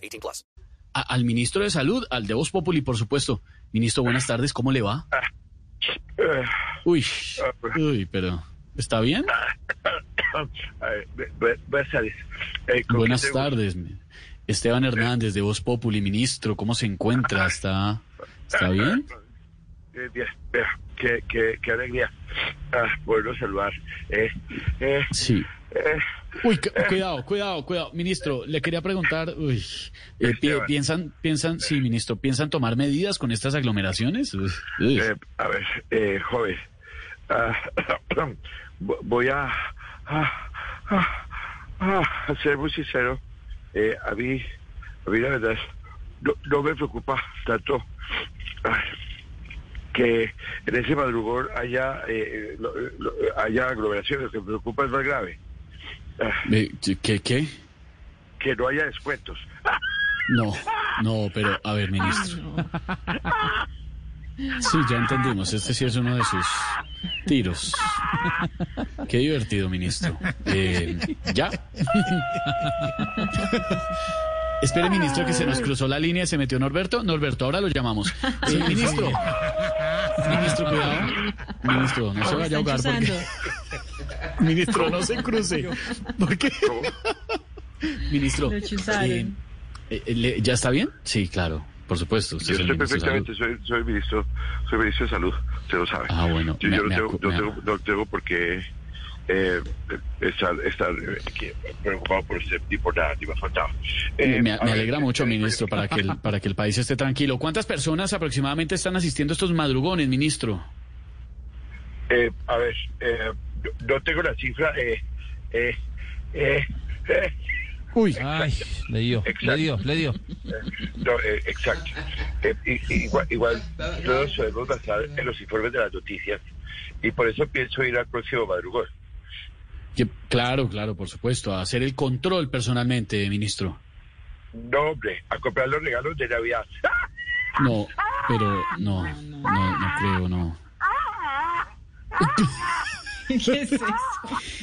18 plus. A- al ministro de Salud, al de Voz Populi, por supuesto. Ministro, buenas tardes, ¿cómo le va? Uy, uy, pero ¿está bien? Bu- bu- Buenas tardes. Eh, ¿con Buenas tardes. Esteban Hernández de Voz Populi, ministro, ¿cómo se encuentra? ¿Está, está bien? Eh, bien, bien, qué, qué, qué alegría ah, poderlo saludar. Eh, eh, Sí. eh, Uy, cu- cuidado, cuidado, cuidado. Ministro, le quería preguntar, uy, eh. ¿piensan, piensan, sí, ministro, ¿piensan tomar medidas con estas aglomeraciones? Eh, a ver, eh, joven, ah, vo- voy a, a, a- a ser muy sincero. Eh, a mí, a mí la verdad, no, no me preocupa tanto ah, que en ese madrugón haya, eh, lo- lo- haya aglomeraciones. Lo que me preocupa es más grave. Ah, Eh, ¿Qué, qué? que no haya descuentos. No, no, pero a ver, ministro. Sí, ya entendimos. Este sí es uno de sus tiros. Qué divertido, ministro. Eh, ¿Ya? Espere, ministro, que se nos cruzó la línea y se metió Norberto. Norberto, ahora lo llamamos. Sí, ministro. Ministro, cuidado. Ministro, no se vaya a ahogar. Porque... Ministro, no se cruce. ¿Por qué? Ministro. Eh, eh, ¿Ya está bien? Sí, claro, por supuesto. Usted Yo es el estoy ministro de perfectamente, soy, soy ministro, soy ministro de salud, se lo sabe. Ah, bueno, Yo, me- yo no, me tengo, no, tengo, acu- no tengo por qué eh, estar, estar eh, aquí preocupado por este tipo nada, ni me. Eh, Me, alegra mucho, eh, ministro, para que, el, para que el país esté tranquilo. ¿Cuántas personas aproximadamente están asistiendo a estos madrugones, ministro? eh, a ver, eh, no- no tengo la cifra. Eh, eh, eh, eh, Uy, Ay, le dio, le Exacto. dio, le dio. no, eh, exacto. Eh, i- igual, igual todos podemos basar en los informes de las noticias y por eso pienso ir al próximo madrugón. que- claro, claro, por supuesto, a hacer el control personalmente, ministro. No, hombre, a comprar los regalos de Navidad. No, pero no, no, no creo, no. ¿Qué es eso?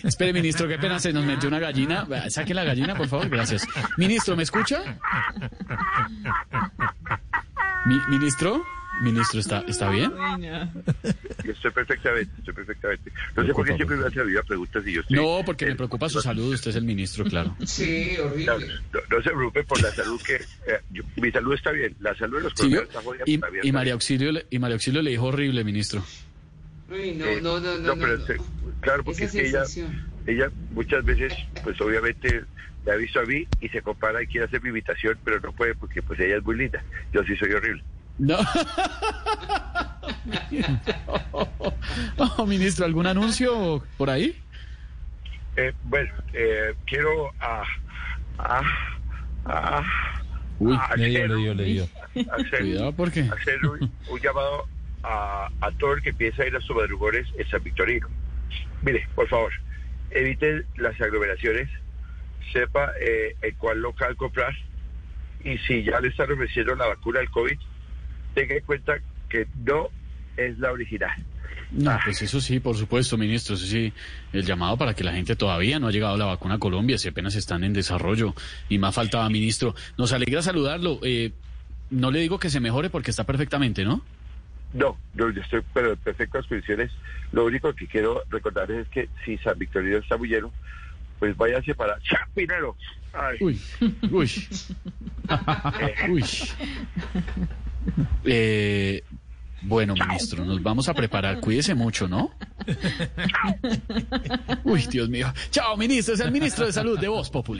Espere, ministro, qué pena, se nos metió una gallina. Saque la gallina, por favor, gracias. Ministro, ¿me escucha? Mi- ¿Ministro? ¿Ministro está, está bien? Estoy perfectamente, estoy perfectamente. No sé por qué siempre me hace vida preguntas y yo estoy... No, porque me preocupa su salud, usted es el ministro, claro. No, no- no se preocupe por la salud que... eh, yo- mi salud está bien, la salud de los Sí, colombianos está jodida. y, también y María bien. Auxilio, y María Auxilio le dijo horrible, ministro. Uy, no, Eh, no, no, no, no. pero no. claro, porque es que ella, ella muchas veces, pues obviamente me ha visto a mí y se compara y quiere hacer mi imitación, pero no puede porque pues ella es muy linda. Yo sí soy horrible. No. Oh, ministro, ¿algún anuncio por ahí? Eh, bueno, eh, quiero a... a, a Uy, a Le dio, hacer le dio, le dio. hacer- cuidado porque... hacer un, un llamado a, todo el que piensa ir a sus madrugones en San Victorino. Mire, por favor, eviten las aglomeraciones, sepa eh, en cuál local comprar y si ya le están ofreciendo la vacuna del COVID, tenga en cuenta que no es la original. No, pues eso sí, por supuesto, ministro, eso sí, el llamado para que la gente todavía no ha llegado la vacuna a Colombia, si apenas están en desarrollo, y más faltaba, ministro. Nos alegra saludarlo. Eh, no le digo que se mejore porque está perfectamente, ¿no? No, no, yo estoy pero en perfectas condiciones. Lo único que quiero recordarles es que si San Victorino está muy lleno, pues váyanse para Chapinero. Ay, Uy, uy, uy. Eh, bueno, ministro, nos vamos a preparar. Cuídese mucho, ¿no? Uy, Dios mío. Chao, ministro. Es el ministro de Salud de Voz Populi.